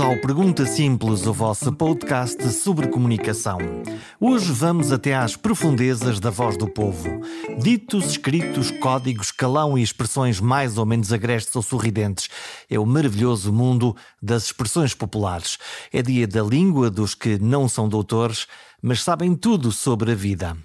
Ao Pergunta Simples, o vosso podcast sobre comunicação. Hoje vamos até às profundezas da voz do povo. Ditos, escritos, códigos, calão e expressões mais ou menos agrestes ou sorridentes. É o maravilhoso mundo das expressões populares. É dia da língua dos que não são doutores, mas sabem tudo sobre a vida.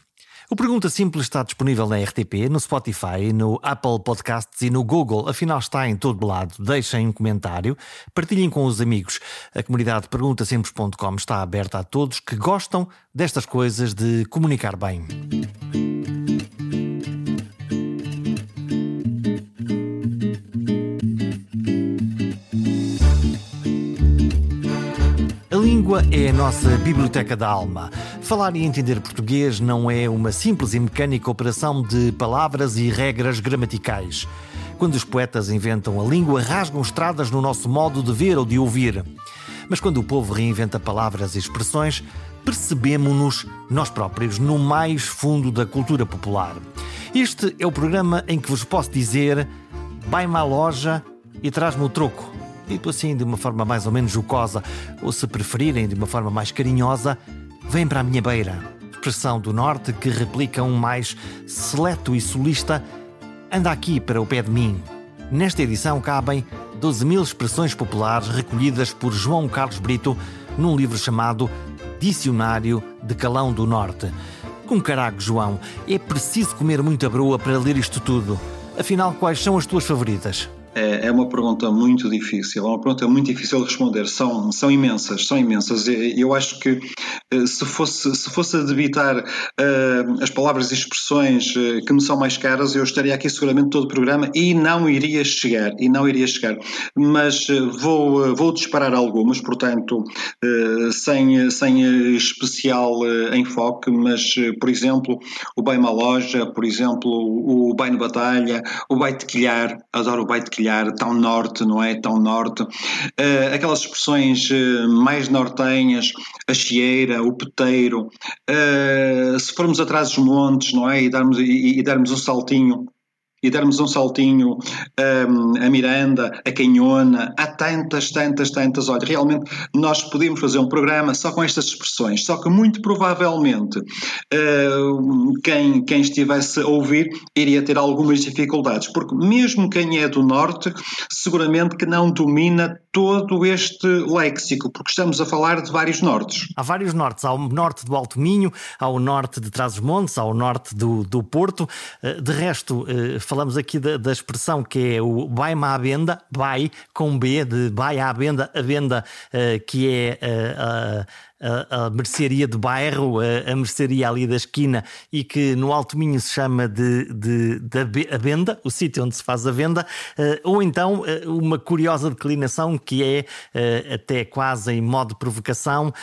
O Pergunta Simples está disponível na RTP, no Spotify, no Apple Podcasts e no Google. Afinal, está em todo lado. Deixem um comentário, partilhem com os amigos. A comunidade perguntasimples.com está aberta a todos que gostam destas coisas de comunicar bem. Língua é a nossa biblioteca da alma. Falar e entender português não é uma simples e mecânica operação de palavras e regras gramaticais. Quando os poetas inventam a língua, rasgam estradas no nosso modo de ver ou de ouvir. Mas quando o povo reinventa palavras e expressões, percebemos-nos nós próprios no mais fundo da cultura popular. Este é o programa em que vos posso dizer: vai-me à loja e traz-me o troco. Dito assim de uma forma mais ou menos jocosa, ou se preferirem de uma forma mais carinhosa, Vem para a minha beira, expressão do norte que replica um mais seleto e solista, anda aqui para o pé de mim. Nesta edição cabem 12 mil expressões populares recolhidas por João Carlos Brito num livro chamado Dicionário de Calão do Norte. Com carago, João, é preciso comer muita broa para ler isto tudo. Afinal, quais são as tuas favoritas? É, é uma pergunta muito difícil, é uma pergunta muito difícil de responder. São, são imensas, são imensas. Eu acho que eh, se fosse, se fosse a debitar uh, as palavras e expressões uh, que me são mais caras, eu estaria aqui seguramente todo o programa e não iria chegar, e não iria chegar. Mas uh, vou, vou disparar algumas, portanto, sem, sem especial enfoque, mas, por exemplo, o bem uma loja, por exemplo, o bem de batalha, o bem de adoro o bem partilhar, tão norte, não é? Tão norte. Uh, aquelas expressões uh, mais nortenhas, a chieira, o peteiro. Uh, se formos atrás dos montes, não é? E darmos, e, e darmos um saltinho e darmos um saltinho um, a Miranda, a Canhona, há tantas, tantas, tantas. Olha, realmente nós podíamos fazer um programa só com estas expressões, só que muito provavelmente uh, quem, quem estivesse a ouvir iria ter algumas dificuldades, porque mesmo quem é do Norte, seguramente que não domina todo este léxico, porque estamos a falar de vários nortes. Há vários nortes. Há o norte do Alto Minho, há o norte de Trás-os-Montes, há o norte do, do Porto. Eh, de resto, eh, falamos aqui da, da expressão que é o vai-me à venda, vai com B, de vai à venda, a venda eh, que é a, a mercearia de bairro, a, a, mercearia ali da esquina e que no Alto Minho se chama de, de, de a venda, o sítio onde se faz a venda, uh, ou então uh, uma curiosa declinação que é uh, até quase em modo de provocação,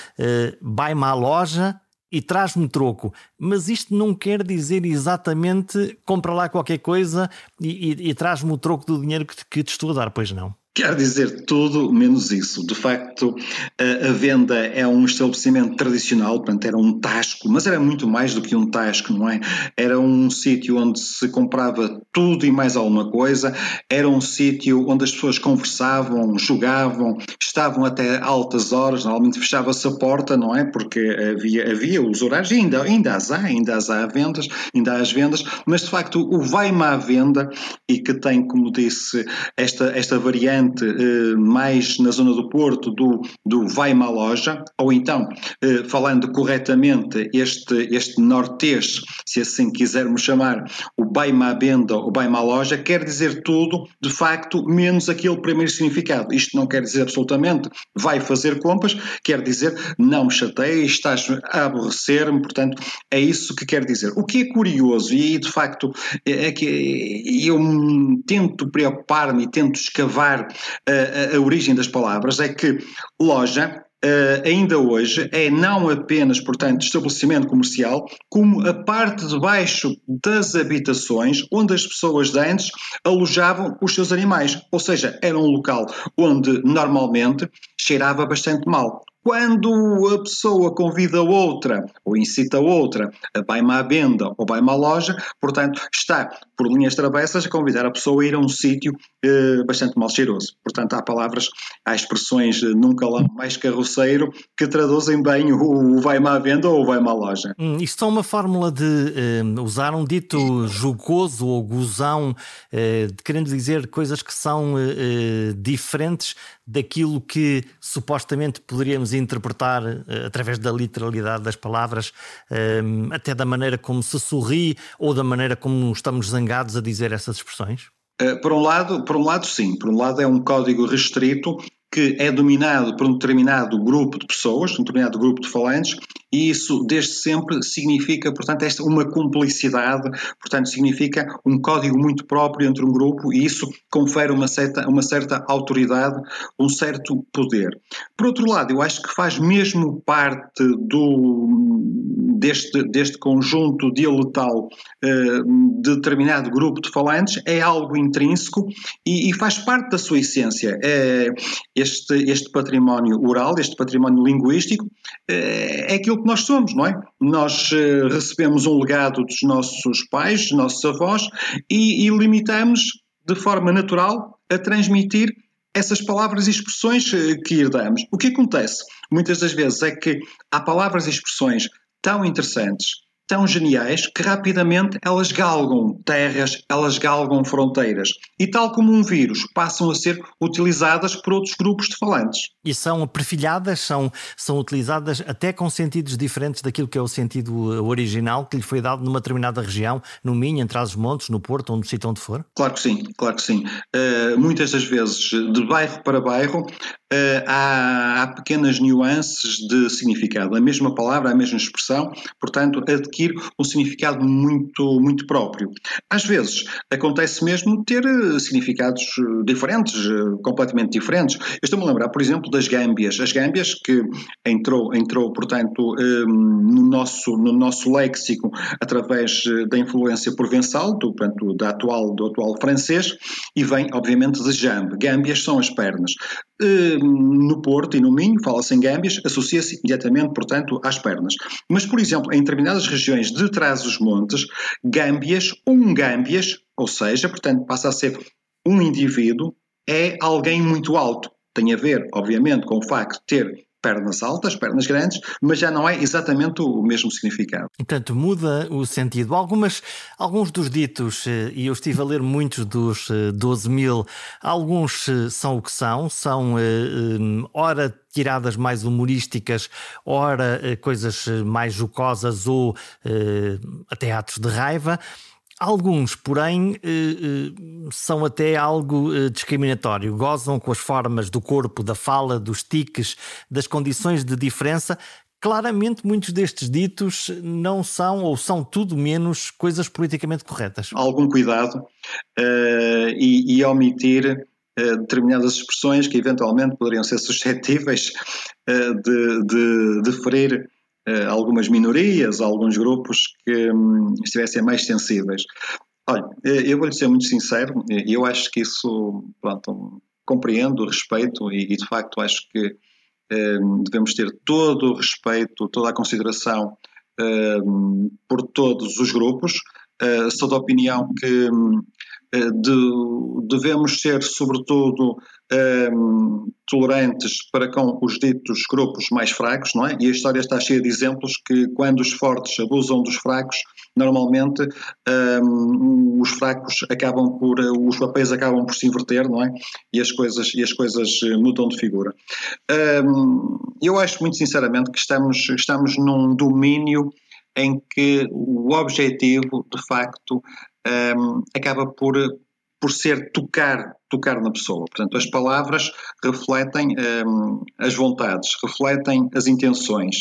vai-me à loja e traz-me troco. Mas isto não quer dizer exatamente compra lá qualquer coisa e, e, e traz-me o troco do dinheiro que, que te estou a dar, pois não. Quer dizer tudo menos isso. De facto, a, venda é um estabelecimento tradicional, portanto, era um tasco, mas era muito mais do que um tasco, não é? Era um sítio onde se comprava tudo e mais alguma coisa, era um sítio onde as pessoas conversavam, jogavam, estavam até altas horas, normalmente fechava-se a porta, não é? Porque havia, havia os horários, e ainda, ainda as há, ainda as há vendas, ainda há as vendas, mas de facto o vai-me à venda, e que tem, como disse, esta, esta variante eh, mais na zona do Porto do, do vai-me à loja, ou então, eh, falando corretamente, este, este nortês, se assim quisermos chamar, o venda ou vai-me à loja, quer dizer tudo, de facto, menos aquele primeiro significado. Isto não quer dizer absolutamente vai fazer compras, quer dizer não me chateie, estás a aborrecer-me, portanto, é isso que quer dizer. O que é curioso, e de facto é que eu tento preocupar-me e tento escavar a, a, origem das palavras, é que loja Uh, ainda hoje é não apenas, portanto, estabelecimento comercial, como a parte de baixo das habitações onde as pessoas de antes alojavam os seus animais. Ou seja, era um local onde normalmente cheirava bastante mal. Quando a pessoa convida outra ou incita outra a vai-me à venda ou vai-me à loja, portanto, está por linhas travessas a convidar a pessoa a ir a um sítio eh, bastante mal cheiroso. Portanto, há palavras, há expressões eh, nunca lá mais carroceiro que traduzem bem o, o vai-me à venda ou o vai-me à loja. Hum, isto é uma fórmula de eh, usar um dito jocoso ou gozão, eh, querendo dizer coisas que são eh, eh diferentes daquilo que supostamente poderíamos interpretar uh, através da literalidade das palavras, uh, até da maneira como se sorri ou da maneira como estamos zangados a dizer essas expressões? Uh, por um lado, por um lado sim, por um lado é um código restrito que é dominado por um determinado grupo de pessoas, um determinado grupo de falantes, e isso desde sempre significa, portanto, esta uma cumplicidade, portanto, significa um código muito próprio entre um grupo e isso confere uma certa, uma certa autoridade, um certo poder. Por outro lado, eu acho que faz mesmo parte do, deste, deste conjunto dialetal de determinado grupo de falantes, é algo intrínseco e, e faz parte da sua essência. É, este, este património oral, este património linguístico, é, é aquilo que nós somos, não é? Nós uh, recebemos um legado dos nossos pais, dos nossos avós, e, e limitamos de forma natural a transmitir essas palavras e expressões eh, que herdamos. O que acontece muitas das vezes é que há palavras e expressões tão interessantes tão geniais que rapidamente elas galgam terras, elas galgam fronteiras. E tal como um vírus, passam a ser utilizadas por outros grupos de falantes. E são perfilhadas, são, são utilizadas até com sentidos diferentes daquilo que é o sentido eh, original que lhe foi dado numa determinada região, no Minho, entre os montes, no Porto, ou no sítio onde for? Claro que sim, claro que sim. Uh, muitas das vezes, de bairro para bairro, Uh, há, há, pequenas nuances de significado. A mesma palavra, a mesma expressão, portanto, adquire um significado muito, muito próprio. Às vezes acontece mesmo ter eh, significados eh, diferentes, completamente diferentes. Estou-me a lembrar, por exemplo, das gâmbias. As gâmbias que entrou, entrou portanto, no nosso, no nosso léxico através da influência provençal, do, portanto, da atual, do atual francês, e vem, obviamente, de jambe. Gâmbias são as pernas no Porto e no Minho, fala-se em gâmbias, associa-se imediatamente, portanto, às pernas. Mas, por exemplo, em determinadas regiões de trás dos montes, gâmbias, um gâmbias, ou seja, portanto, passa a ser um indivíduo, é alguém muito alto. Tem a ver, obviamente, com o facto de ter pernas altas, pernas grandes, mas já não é exatamente o mesmo significado. Portanto, muda o sentido. Algumas, alguns dos ditos, eh, e eu estive a ler muitos dos 12 eh, mil, alguns eh, são o que são, são ora tiradas mais humorísticas, ora coisas mais jocosas ou até atos de raiva. Alguns, porém, eh, eh, são até algo eh, discriminatório. Gozam com as formas do corpo, da fala, dos tiques, das condições de diferença. Claramente, muitos destes ditos não são ou são tudo menos coisas politicamente corretas. Algum cuidado uh, e, e, omitir uh, determinadas expressões que eventualmente poderiam ser suscetíveis uh, de, de, de ferir algumas minorias, alguns grupos que um, estivessem mais sensíveis. Olha, eh, eu vou-lhe ser muito sincero, eu acho que isso, pronto, compreendo, respeito e, e de facto acho que devemos ter todo o respeito, toda a consideração por todos os grupos. Sou da opinião que um, de, devemos ser, sobretudo, um, tolerantes para com os ditos grupos mais fracos, não é? E a história está cheia de exemplos que, quando os fortes abusam dos fracos, normalmente um, os fracos acabam por, os papéis acabam por se inverter, não é? E as coisas, e as coisas mudam de figura. Um, eu acho muito sinceramente que estamos, estamos num domínio em que o objetivo, de facto, acaba por, por ser tocar, tocar na pessoa. Portanto, as palavras refletem um, as vontades, refletem as intenções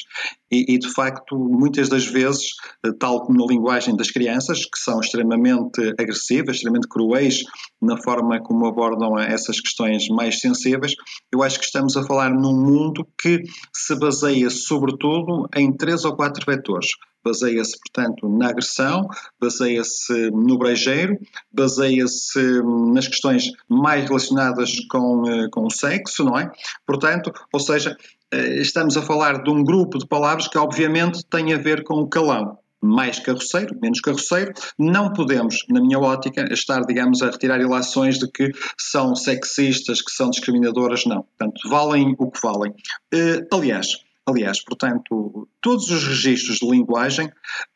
e, e, de facto, muitas das vezes, tal como na linguagem das crianças, que são extremamente agressivas, extremamente cruéis na forma como abordam essas questões mais sensíveis, eu acho que estamos a falar num mundo que se baseia sobretudo em três ou quatro vetores baseia-se, portanto, na agressão, baseia-se no brejeiro, baseia-se nas questões mais relacionadas com, uh, com o sexo, não é? Portanto, ou seja, uh, estamos a falar de um grupo de palavras que obviamente tem a ver com o calão mais carroceiro, menos carroceiro, não podemos, na minha ótica, estar, digamos, a retirar ilações de que são sexistas, que são discriminadoras, não. Portanto, valem o que valem. Uh, aliás, aliás, portanto, todos os registros de linguagem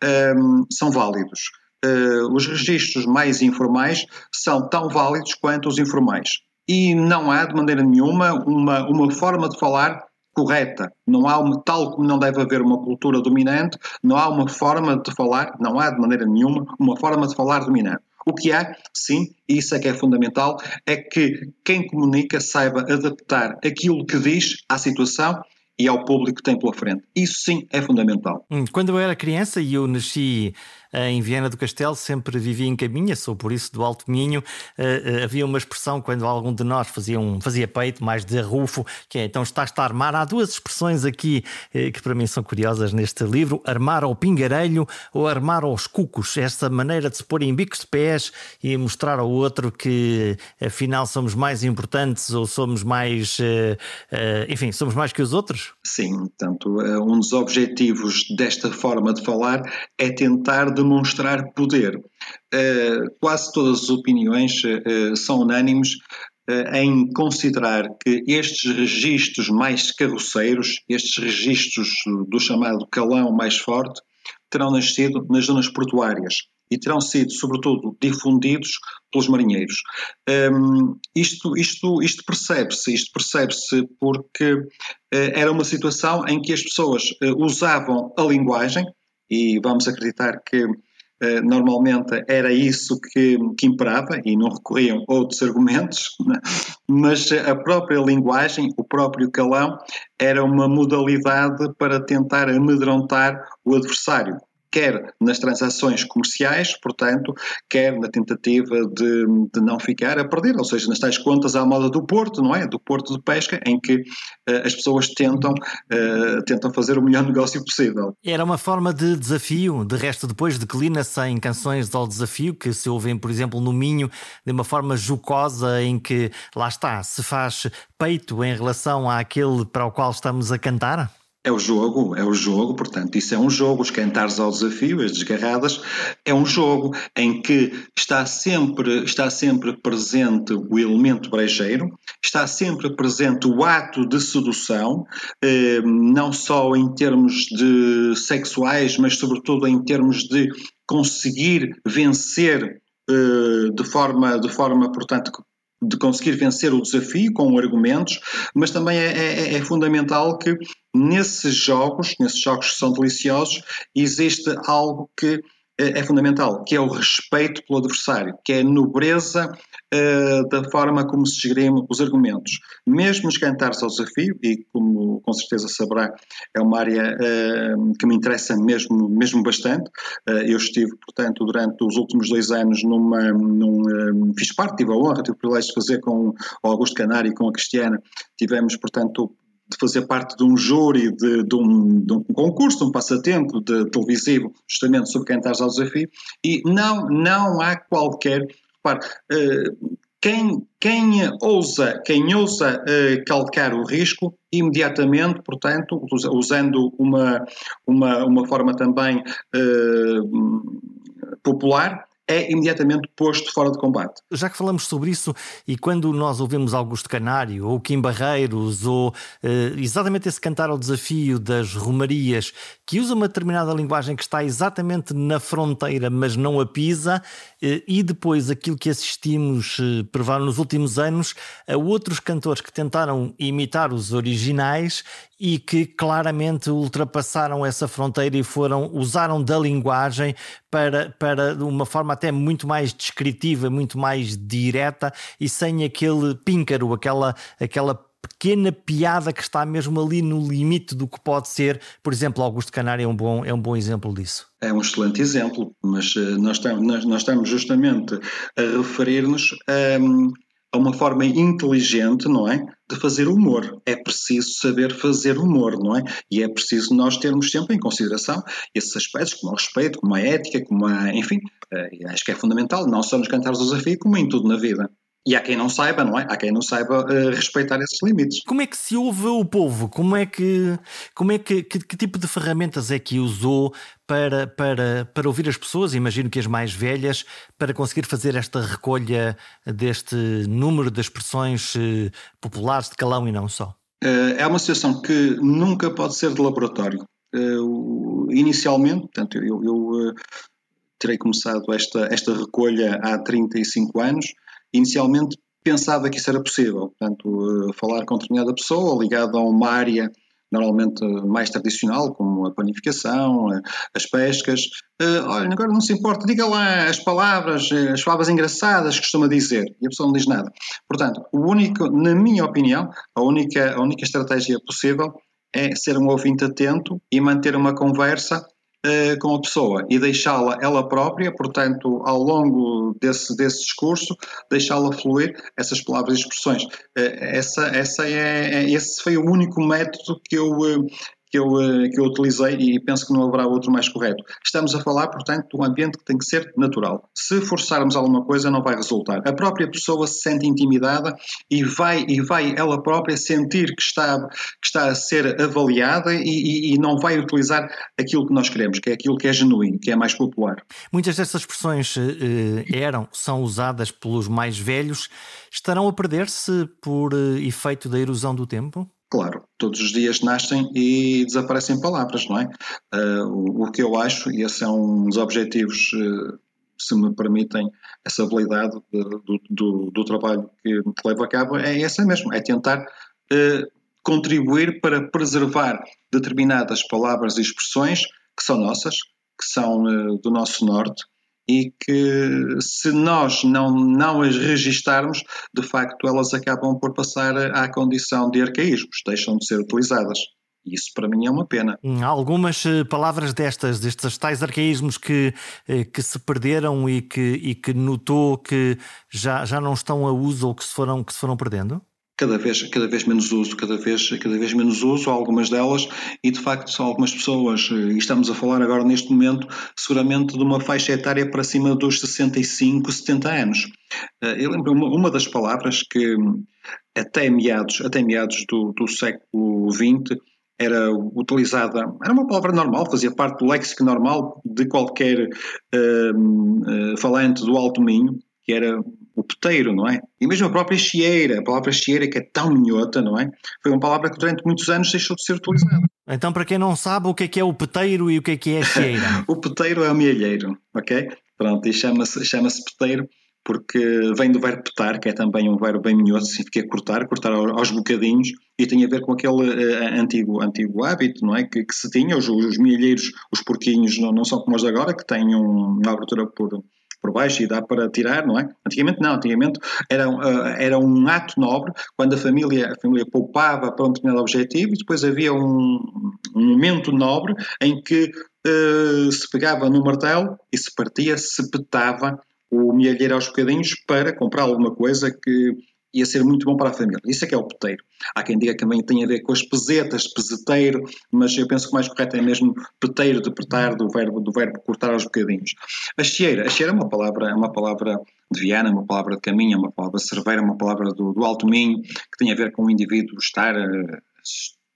um, ehm, são válidos. Uh, os registros mais informais são tão válidos quanto os informais. E não há, de maneira nenhuma, uma, uma forma de falar correta. Não há uma, tal como não deve haver uma cultura dominante, não há uma forma de falar, não há de maneira nenhuma uma forma de falar dominante. O que há, sim, e isso é que é fundamental, é que quem comunica saiba adaptar aquilo que diz à situação e ao público que tem pela frente. Isso sim é fundamental. Hum, quando eu era criança e eu nasci em Viana do Castelo, sempre vivi em caminha, sou por isso do Alto Minho. Uh, uh, havia uma expressão quando algum de nós fazia, um, fazia peito, mais de arrufo, que é então estás-te a armar. Há duas expressões aqui que para mim são curiosas neste livro: armar ao pingarelho ou armar aos cucos. Esta maneira de se pôr em bicos de pés e mostrar ao outro que afinal somos mais importantes ou somos mais. enfim, somos mais que os outros? Sim, portanto, um dos objetivos desta forma de falar é tentar demonstrar poder. Uh, quase todas as opiniões uh, são unânimes uh, em considerar que estes registros mais carroceiros, estes registros do chamado calão mais forte, terão nascido nas zonas portuárias e terão sido, sobretudo, difundidos pelos marinheiros. Um, isto isto, isto percebe-se, isto percebe-se porque uh, era uma situação em que as pessoas uh, usavam a linguagem, e vamos acreditar que Uh, normalmente era isso que, que, imperava e não recorriam outros argumentos, né? mas a própria linguagem, o próprio calão, era uma modalidade para tentar amedrontar o adversário quer nas transações comerciais, portanto, quer na tentativa de, de não ficar a perder, ou seja, nas tais contas à moda do Porto, não é? Do Porto de Pesca, em que uh, as pessoas tentam, uh, tentam fazer o melhor negócio possível. Era uma forma de desafio, de resto, depois declina-se em canções ao desafio, que se ouvem, por exemplo, no Minho, de uma forma jocosa, em que, lá está, se faz peito em relação àquele para o qual estamos a cantar? É o jogo, é o jogo, portanto, isso é um jogo, os cantares ao desafio, as desgarradas, é um jogo em que está sempre, está sempre presente o elemento brejeiro, está sempre presente o ato de sedução, eh, não só em termos de sexuais, mas sobretudo em termos de conseguir vencer eh, de forma, de forma, portanto, de conseguir vencer o desafio com argumentos, mas também é, é, é, fundamental que nesses jogos, nesses jogos que são deliciosos, existe algo que é, é fundamental, que é o respeito pelo adversário, que é a nobreza uh, da forma como se gerim os argumentos. Mesmo nos cantares ao desafio, e como com certeza saberá, é uma área uh, que me interessa mesmo, mesmo bastante. Uh, eu estive, portanto, durante os últimos dois anos numa, num, fiz parte, tive a honra, tive o privilégio de fazer com o Augusto Canário e com a Cristiana, tivemos, portanto, de fazer parte de um júri, de, de, um, de um, concurso, de um passatempo de televisivo, justamente sobre cantares ao desafio, e não, não há qualquer. Repare, uh, quem, quem ousa, quem ousa uh, calcar o risco, imediatamente, portanto, usando uma, uma, uma forma também uh, popular, é imediatamente posto fora de combate. Já que falamos sobre isso, e quando nós ouvimos Augusto Canário, ou Kim Barreiros, ou eh, exatamente esse cantar ao desafio das romarias, que usa uma determinada linguagem que está exatamente na fronteira, mas não a pisa, eh, e depois aquilo que assistimos eh, nos últimos anos a outros cantores que tentaram imitar os originais e que claramente ultrapassaram essa fronteira e foram usaram da linguagem para, para uma forma até muito mais descritiva, muito mais direta e sem aquele píncaro, aquela, aquela pequena piada que está mesmo ali no limite do que pode ser. Por exemplo, Augusto Canário é um bom, é um bom exemplo disso. É um excelente exemplo, mas uh, nós, estamos, nós, nós, estamos justamente a referir-nos a, a uma forma inteligente, não é? De fazer humor. É preciso saber fazer humor, não é? E é preciso nós termos sempre em consideração esses aspectos, como o respeito, como a ética, como a. Enfim, uh, acho que é fundamental, não só nos cantares do desafio, como em tudo na vida. E há quem não saiba, não é? Há quem não saiba uh, respeitar esses limites. Como é que se ouve o povo? Como é que, como é que, que, que, tipo de ferramentas é que usou para, para, para ouvir as pessoas, imagino que as mais velhas, para conseguir fazer esta recolha deste número de expressões uh, populares de calão e não só? Uh, é uma situação que nunca pode ser de laboratório. inicialmente, portanto, eu, eu terei começado esta, esta recolha há 35 anos inicialmente pensava que isso era possível, portanto, eh, falar com determinada pessoa ligada a uma área normalmente mais tradicional, como a panificação, eh, as pescas. Uh, olha, agora não se importa, diga lá as palavras, as palavras engraçadas que costuma dizer, e a pessoa não diz nada. Portanto, o único, na minha opinião, a única, a única estratégia possível é ser um ouvinte atento e manter uma conversa uh, com a pessoa e deixá-la ela própria, portanto, ao longo desse, desse discurso, deixá-la fluir essas palavras e expressões. Uh, essa, essa é, é, esse foi o único método que eu, uh, que eu, eh, que eu utilizei e penso que não haverá outro mais correto. Estamos a falar, portanto, de um ambiente que tem que ser natural. Se forçarmos alguma coisa, não vai resultar. A própria pessoa se sente intimidada e vai, e vai ela própria sentir que está, que está a ser avaliada e, e, e não vai utilizar aquilo que nós queremos, que é aquilo que é genuíno, que é mais popular. Muitas dessas expressões eh, eram, são usadas pelos mais velhos, estarão a perder-se por eh, efeito da erosão do tempo? Claro, todos os dias nascem e desaparecem palavras, não é? Uh, o, o, que eu acho, e esse é um dos objetivos, uh, se me permitem, essa habilidade do, do, do, trabalho que, que levo a cabo, é essa mesmo, é tentar uh, contribuir para preservar determinadas palavras e expressões que são nossas, que são do nosso norte, e que se nós não, não as registarmos, de facto elas acabam por passar à condição de arcaísmos, deixam de ser utilizadas. Isso para mim é uma pena. Hum, algumas eh, palavras destas, destes tais arcaísmos que, eh, que se perderam e que, e que notou que já, já não estão a uso ou que se foram, que se foram perdendo? Cada vez, cada vez menos uso, cada vez, cada vez menos uso, algumas delas, e de facto são algumas pessoas, e estamos a falar agora neste momento, seguramente de uma faixa etária para cima dos 65, 70 anos. Eh, eu lembro uma, uma das palavras que até meados, até meados do, do século XX era utilizada, era uma palavra normal, fazia parte do léxico normal de qualquer uh, uh, falante do Alto Minho, que era o peteiro, não é? E mesmo a própria chieira, a palavra chieira que é tão minhota, não é? Foi uma palavra que durante muitos anos deixou de ser utilizada. Então, para quem não sabe, o que é que é o peteiro e o que é que é a chieira? o peteiro é o mielheiro, ok? Pronto, e chama-se chama peteiro porque vem do verbo petar, que é também um verbo bem minhoso, significa cortar, cortar aos bocadinhos, e tem a ver com aquele uh, antigo, antigo hábito, não é? Que, que se tinha, os, os milheiros, os porquinhos não, não são como os de agora, que têm um, uma abertura por, por baixo e dá para tirar, não é? Antigamente não, antigamente era, uh, era um ato nobre quando a família, a família poupava para um determinado objetivo e depois havia um, um momento nobre em que uh, se pegava no martelo e se partia, se petava o milheiro aos bocadinhos para comprar alguma coisa que ia ser muito bom para a família. Isso é que é o peteiro. Há quem diga que também tem a ver com as pesetas, peseteiro, mas eu penso que o mais correto é mesmo peteiro, de apertar, do verbo, do verbo cortar aos bocadinhos. A chieira, a chieira é uma palavra, é uma palavra de Viana, uma palavra de caminho, é uma palavra cerveira, uma palavra do, do alto minho, que tem a ver com o indivíduo estar uh,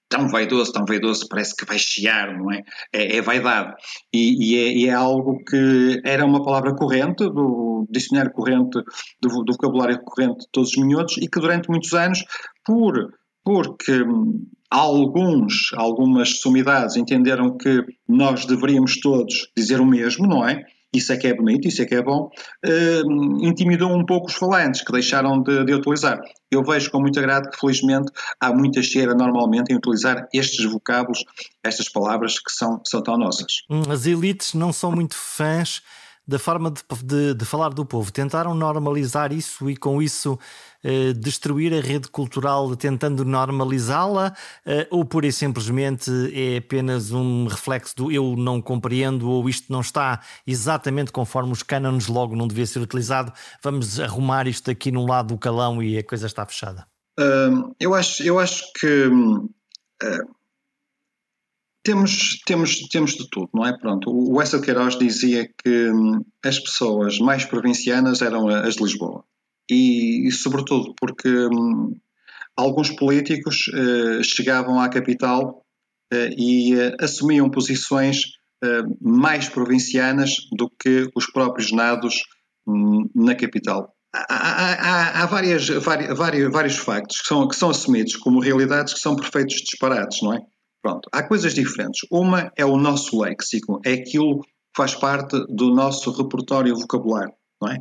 tão vaidoso, tão vaidoso, parece que vai chiar, não é? É, é vaidade. E, e, é, e, é, algo que era uma palavra corrente, do dicionário corrente, do, do vocabulário corrente de todos os minhotos, e que durante muitos anos, por, porque alguns, algumas sumidades entenderam que nós deveríamos todos dizer o mesmo, não é? Isso é que é bonito, isso é que é bom, uh, intimidou um pouco os falantes, que deixaram de, de, utilizar. Eu vejo com muito agrado que, felizmente, há muita cheira normalmente em utilizar estes vocábulos, estas palavras que são, que são tão nossas. Hum, as elites não são muito fãs da forma de, de, de, falar do povo. Tentaram normalizar isso e, com isso, eh, destruir a rede cultural tentando normalizá-la, eh, ou pura e simplesmente é apenas um reflexo do eu não compreendo ou isto não está exatamente conforme os cânones, logo não devia ser utilizado. Vamos arrumar isto aqui num lado do calão e a coisa está fechada. Uh, eu, acho, eu acho que. Uh temos, temos, temos de tudo, não é? Pronto, o Wesley Queiroz dizia que hum, as pessoas mais provincianas eram as de Lisboa e, e sobretudo porque hum, alguns políticos uh, chegavam à capital uh, e uh, assumiam posições mais provincianas do que os próprios nados um, na capital. Há, há, há várias, várias, vários, factos que são, que são assumidos como realidades que são perfeitos disparates, não é? Pronto, há coisas diferentes. Uma é o nosso léxico, é aquilo que faz parte do nosso repertório vocabulário, não é?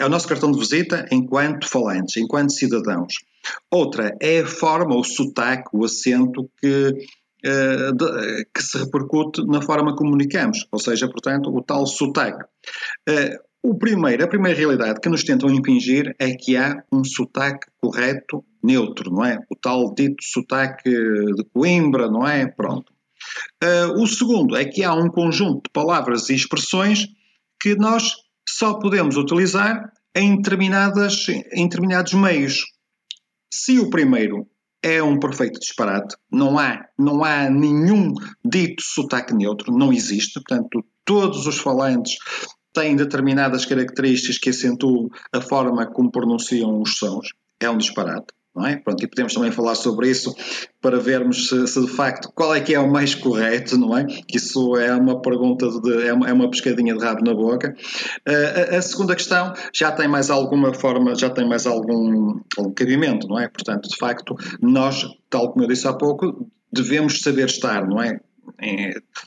É o nosso cartão de visita enquanto falantes, enquanto cidadãos. Outra é a forma, o sotaque, o acento que, uh, que se repercute na forma como comunicamos, ou seja, portanto, o tal sotaque. Uh, o primeiro, a primeira realidade que nos tentam impingir é que há um sotaque correto neutro, não é? O tal dito sotaque de Coimbra, não é? Pronto. Uh, o segundo é que há um conjunto de palavras e expressões que nós só podemos utilizar em, determinadas, em determinados meios. Se o primeiro é um perfeito disparate, não há, não há nenhum dito sotaque neutro, não existe, portanto, todos os falantes têm determinadas características que acentuam a forma como pronunciam os sons, é um disparate não é? Pronto, e podemos também falar sobre isso para vermos se, se, de facto qual é que é o mais correto, não é? Que isso é uma pergunta, de, é, uma, é uma pescadinha de rabo na boca. Uh, a, a, segunda questão já tem mais alguma forma, já tem mais algum, algum cabimento, não é? Portanto, de facto, nós, tal como eu disse há pouco, devemos saber estar, não é?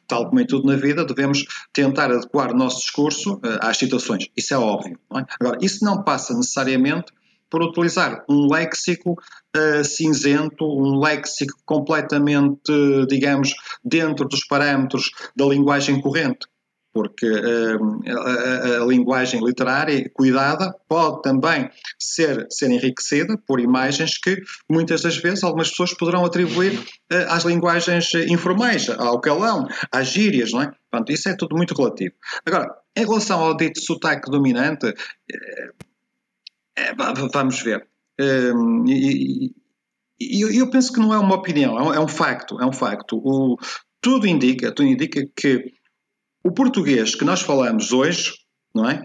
Tal como em tudo na vida, devemos tentar adequar o nosso discurso uh, às situações. Isso é óbvio. É? Agora, isso não passa necessariamente por utilizar um léxico uh, cinzento, um léxico completamente, digamos, dentro dos parâmetros da linguagem corrente. Porque uh, a, a, linguagem literária cuidada pode também ser, ser enriquecida por imagens que muitas das vezes algumas pessoas poderão atribuir uh, às linguagens informais, ao calão, às gírias, não é? Portanto, isso é tudo muito relativo. Agora, em relação ao dito sotaque dominante, é, vamos ver. Um, e, eu penso que não é uma opinião, é um, é um facto, é um facto. O, tudo indica, tudo indica que o português que nós falamos hoje, não é?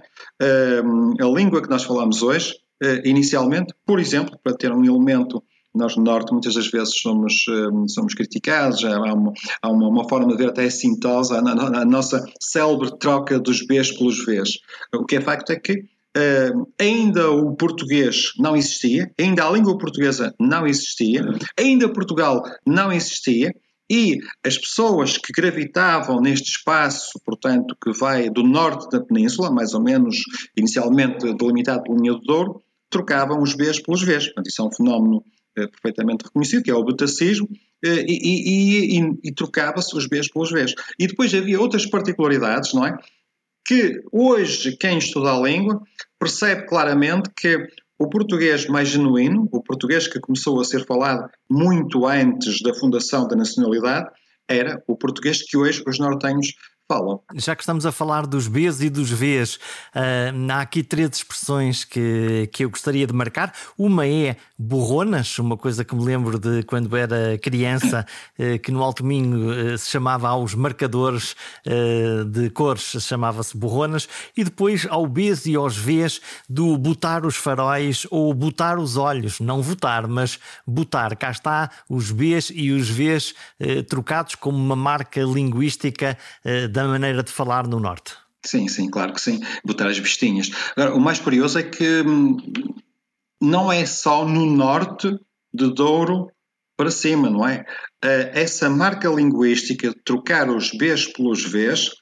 Um, a língua que nós falamos hoje, uh, inicialmente, por exemplo, para ter um elemento nós no Norte muitas das vezes somos, somos criticados, há, uma, há uma, uma, forma de ver até sintosa, a, a, nossa célebre troca dos Bs pelos Vs. O que é facto é que Uh, ainda o português não existia, ainda a língua portuguesa não existia, ainda Portugal não existia, e as pessoas que gravitavam neste espaço, portanto, que vai do norte da península, mais ou menos inicialmente delimitado pela linha do Douro, trocavam os Bs pelos Vs. Portanto, isso é um fenómeno uh, perfeitamente reconhecido, que é o betacismo, uh, e, e, e, e trocava-se os Bs pelos Vs. E depois havia outras particularidades, não é? Que hoje, quem estuda a língua, percebe claramente que o português mais genuíno, o português que começou a ser falado muito antes da fundação da nacionalidade, era o português que hoje os nortenhos falam. Já que estamos a falar dos Bs e dos Vs, uh, há aqui três expressões que, que eu gostaria de marcar. Uma é borronas, uma coisa que me lembro de quando era criança, uh, que no Alto Minho uh, se chamava aos marcadores de cores, chamava-se borronas. E depois ao Bs e aos Vs do botar os faróis ou botar os olhos. Não votar, mas botar. Cá está os Bs e os Vs trocados como uma marca linguística da maneira de falar no Norte. Sim, sim, claro que sim. Botar as vestinhas. Agora, o mais curioso é que hum, não é só no Norte de Douro para cima, não é? Eh, essa marca linguística de trocar os Bs pelos Vs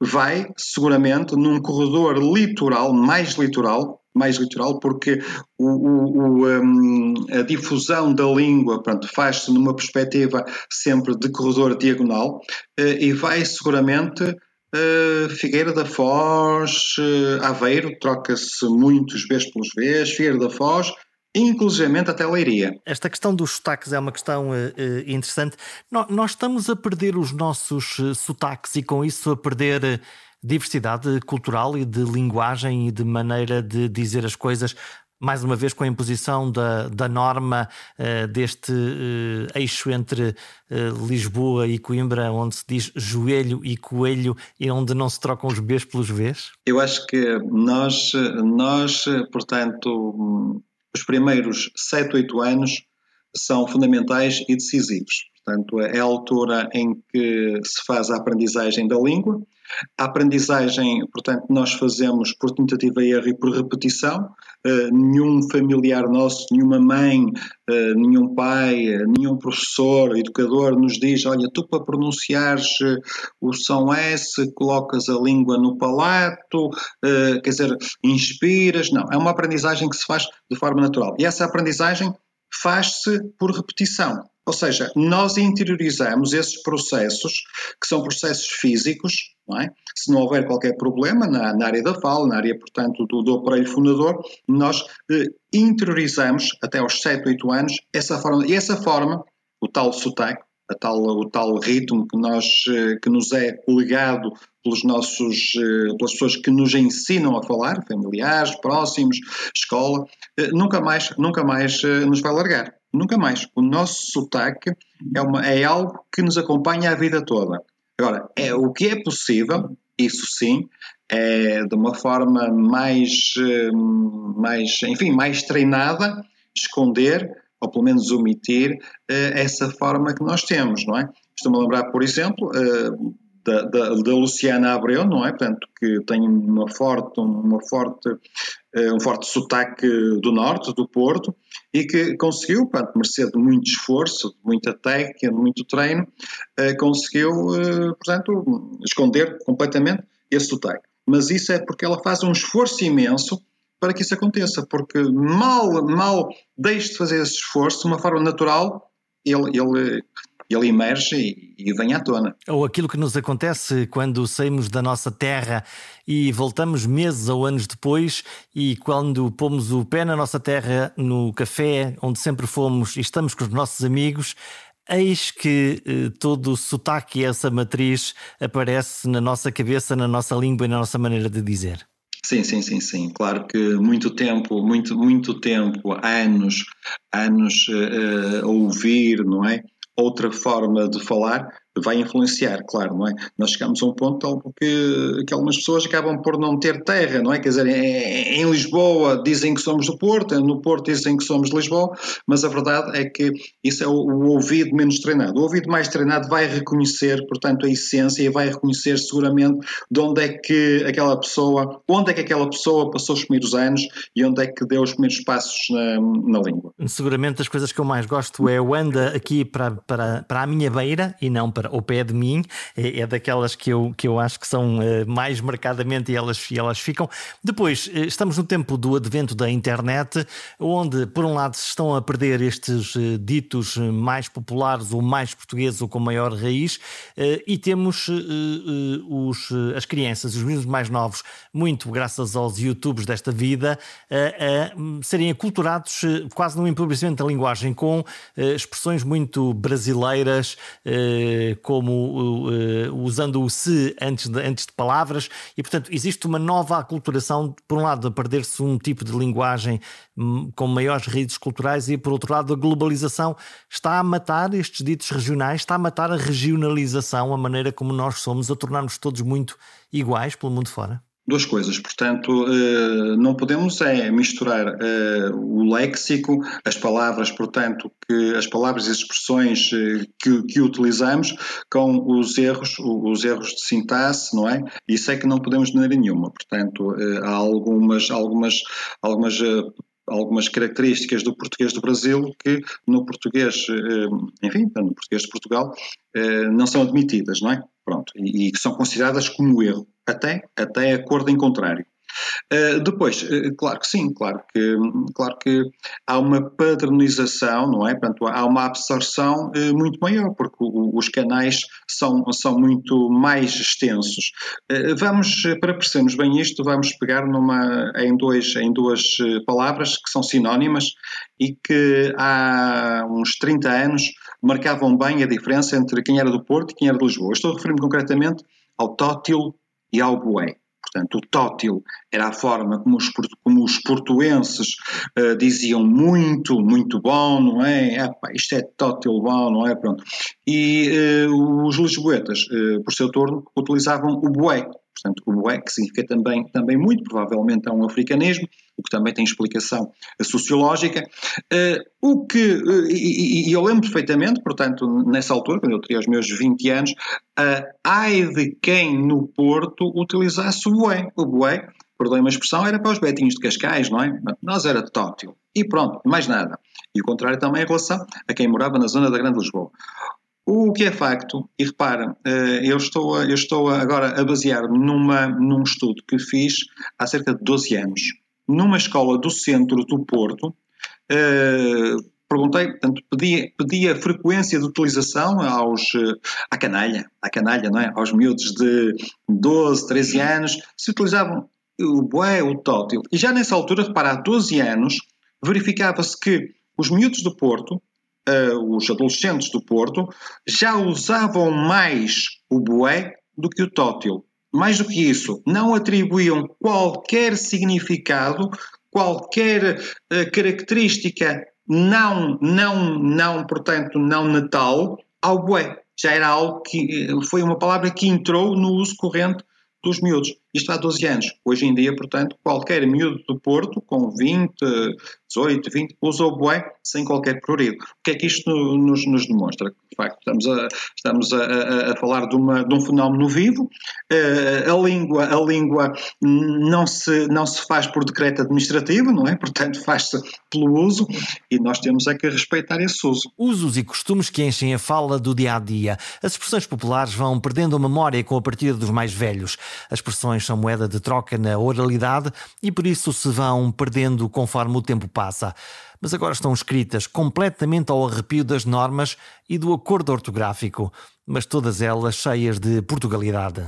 vai seguramente num corredor litoral, mais litoral, mais litoral, porque o, o, o, um, a difusão da língua faz-se numa perspectiva sempre de corredor diagonal uh, e vai seguramente uh, Figueira da Foz, uh, Aveiro, troca-se muitos Bs pelos Vs, Figueira da Foz, inclusivamente até Leiria. Esta questão dos sotaques é uma questão uh, interessante. No, nós estamos a perder os nossos sotaques e com isso a perder diversidade cultural e de linguagem e de maneira de dizer as coisas mais uma vez com a imposição da, da norma uh, deste uh, eixo entre uh, Lisboa e Coimbra, onde se diz joelho e coelho e onde não se trocam os Bs pelos Vs? Eu acho que nós, nós portanto, os primeiros 7, 8 anos são fundamentais e decisivos. Portanto, é a altura em que se faz a aprendizagem da língua. A aprendizagem, portanto, nós fazemos por tentativa e erro e por repetição. Uh, nenhum familiar nosso, nenhuma mãe, uh, nenhum pai, uh, nenhum professor, educador nos diz: Olha, tu para pronunciares o som S, colocas a língua no palato, quer dizer, inspiras. Não, é uma aprendizagem que se faz de forma natural. E essa aprendizagem faz-se por repetição. Ou seja, nós interiorizamos esses processos, que são processos físicos, não é? se não houver qualquer problema na, na, área da fala, na área, portanto, do, do aparelho fundador, nós eh, interiorizamos até aos 7, 8 anos essa forma, e essa forma, o tal sotaque, a tal, o tal ritmo que, nós, eh, que nos é legado pelos nossos, eh, pelas pessoas que nos ensinam a falar, familiares, próximos, escola, eh, nunca mais, nunca mais nos vai largar. Nunca mais. O nosso sotaque é, uma, é algo que nos acompanha a vida toda. Agora, é, o que é possível, isso sim, é de uma forma mais, mais enfim, mais treinada, esconder ou pelo menos omitir essa forma que nós temos, não é? Estou-me a lembrar, por exemplo, da, da, da, Luciana Abreu, não é? Portanto, que tem uma forte, uma forte, um forte sotaque do norte, do Porto, e que conseguiu, portanto, mercê de muito esforço, de muita técnica, de muito treino, uh, conseguiu, uh, portanto, esconder completamente esse sotaque. Mas isso é porque ela faz um esforço imenso para que isso aconteça, porque mal, mal deixe de fazer esse esforço, de uma forma natural, ele, ele ele emerge e, e vem à tona. Ou aquilo que nos acontece quando saímos da nossa terra e voltamos meses ou anos depois, e quando pomos o pé na nossa terra, no café, onde sempre fomos e estamos com os nossos amigos, Eis que eh, todo o sotaque e essa matriz aparece na nossa cabeça, na nossa língua e na nossa maneira de dizer. Sim, sim, sim, sim. Claro que muito tempo, muito, muito tempo, anos, anos uh, a ouvir, não é? Outra forma de falar vai influenciar, claro, não é? Nós chegamos a um ponto que, que algumas pessoas acabam por não ter terra, não é? Quer dizer, em, em Lisboa dizem que somos do Porto, no Porto dizem que somos de Lisboa, mas a verdade é que isso é o, o ouvido menos treinado. O ouvido mais treinado vai reconhecer, portanto, a essência e vai reconhecer seguramente de onde é que aquela pessoa, onde é que aquela pessoa passou os primeiros anos e onde é que deu os primeiros passos na, na língua. Seguramente as coisas que eu mais gosto é o anda aqui para, para, para a minha beira e não para para ao pé de mim, é, é daquelas que eu, que eu acho que são uh, mais marcadamente e elas, e elas ficam. Depois, uh, estamos no tempo do advento da internet, onde, por um lado, se estão a perder estes uh, ditos mais populares ou mais portugueses ou com maior raiz, e temos os, as crianças, os meninos mais novos, muito graças aos YouTubes desta vida, a serem aculturados quase num empobrecimento da linguagem, com expressões muito brasileiras como uh, usando o se antes de, antes de palavras, e portanto existe uma nova aculturação, por um lado, a perder-se um tipo de linguagem hum, com maiores raízes culturais, e por outro lado, a globalização está a matar estes ditos regionais, está a matar a regionalização, a maneira como nós somos, a tornar-nos todos muito iguais pelo mundo fora. Duas coisas, portanto, eh, não podemos é misturar eh, o léxico, as palavras, portanto, que as palavras e as expressões eh, que, que utilizamos com os erros, os erros de sintaxe, não é? Isso é que não podemos de maneira nenhuma. Portanto, há algumas, algumas, algumas algumas características do português do Brasil que no português, enfim, no português de Portugal, não são admitidas, não é? Pronto, e que são consideradas como erro até, até acordo em contrário. Uh, depois, uh, claro que sim, claro que, claro que há uma padronização, não é? Portanto, há uma absorção uh, muito maior, porque o, os canais são, são muito mais extensos. vamos, para percebermos bem isto, vamos pegar numa, em, dois, em duas palavras que são sinónimas e que há uns 30 anos marcavam bem a diferença entre quem era do Porto e quem era de Lisboa. estou a referir-me concretamente ao tótil e ao bué. Portanto, o tótil era a forma como os, como os portuenses uh, diziam muito, muito bom, não é? Epá, isto é tótil bom, não é? Pronto. E uh, os lisboetas, uh, por seu turno, utilizavam o bué. Portanto, o bué, que significa também, também muito, provavelmente é um africanismo, o que também tem explicação sociológica. Uh, o que, uh, e, e, eu lembro perfeitamente, portanto, nessa altura, quando eu teria os meus 20 anos, uh, ai de quem no Porto utilizasse o bué. O bué, perdoem uma expressão, era para os betinhos de Cascais, não é? Nós era tótil. E pronto, mais nada. E o contrário também em relação a quem morava na zona da Grande Lisboa. O que é facto, e repara, eh, eu estou, eu estou agora a basear-me num estudo que fiz há cerca de 12 anos, numa escola do centro do Porto, eh, perguntei, portanto, pedi, pedi a frequência de utilização aos, eh, à canalha, à canalha, não é? Aos miúdos de 12, 13 anos, se utilizavam o bué, o tótil. E já nessa altura, repara, há 12 anos, verificava-se que os miúdos do Porto, uh, os adolescentes do Porto, já usavam mais o bué do que o tótil. Mais do que isso, não atribuíam qualquer significado, qualquer uh, característica não, não, não, portanto, não natal ao bué. Já era algo que eh, foi uma palavra que entrou no uso corrente dos miúdos. Isto há 12 anos. Hoje em dia, portanto, qualquer miúdo do Porto, com 20, 18, 20, usa o bué sem qualquer prurido. O que é que isto nos, nos demonstra? De facto, estamos a, estamos a, a, a falar de, uma, de, um fenómeno vivo. Uh, a língua, a língua não, se, não se faz por decreto administrativo, não é? Portanto, faz-se pelo uso e nós temos é que respeitar esse uso. Usos e costumes que enchem a fala do dia a dia. As expressões populares vão perdendo a memória com a partida dos mais velhos. As expressões são moeda de troca na oralidade e por isso se vão perdendo conforme o tempo Mas agora estão escritas completamente ao arrepio das normas e do acordo ortográfico, mas todas elas cheias de Portugalidade.